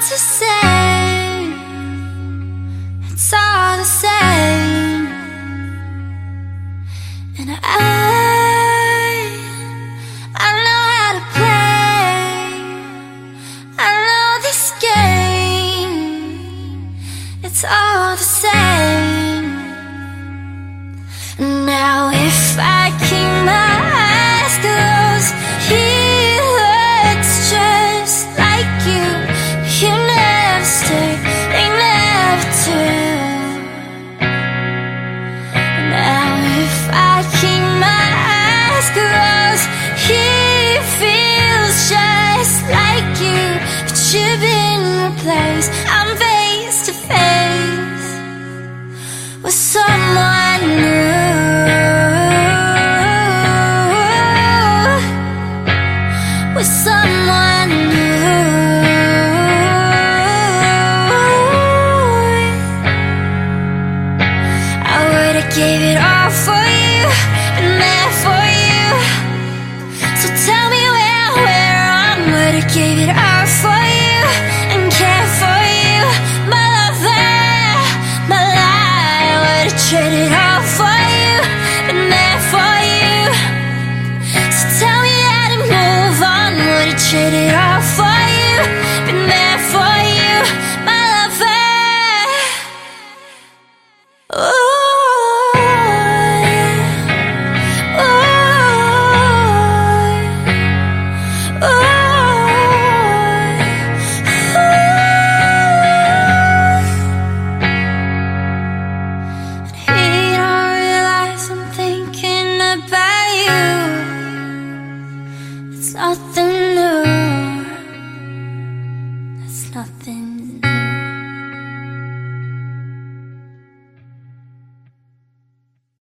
to say It's all the same. And I I know how to play. I know this game. It's all the same. Replaced. I'm face to face with someone new. With someone new. I would've gave it all for you, been there for you. So tell me where, I'm. Would've gave it all Would've traded all for you, been there for you. So tell me how to move on. Would've traded all for nothing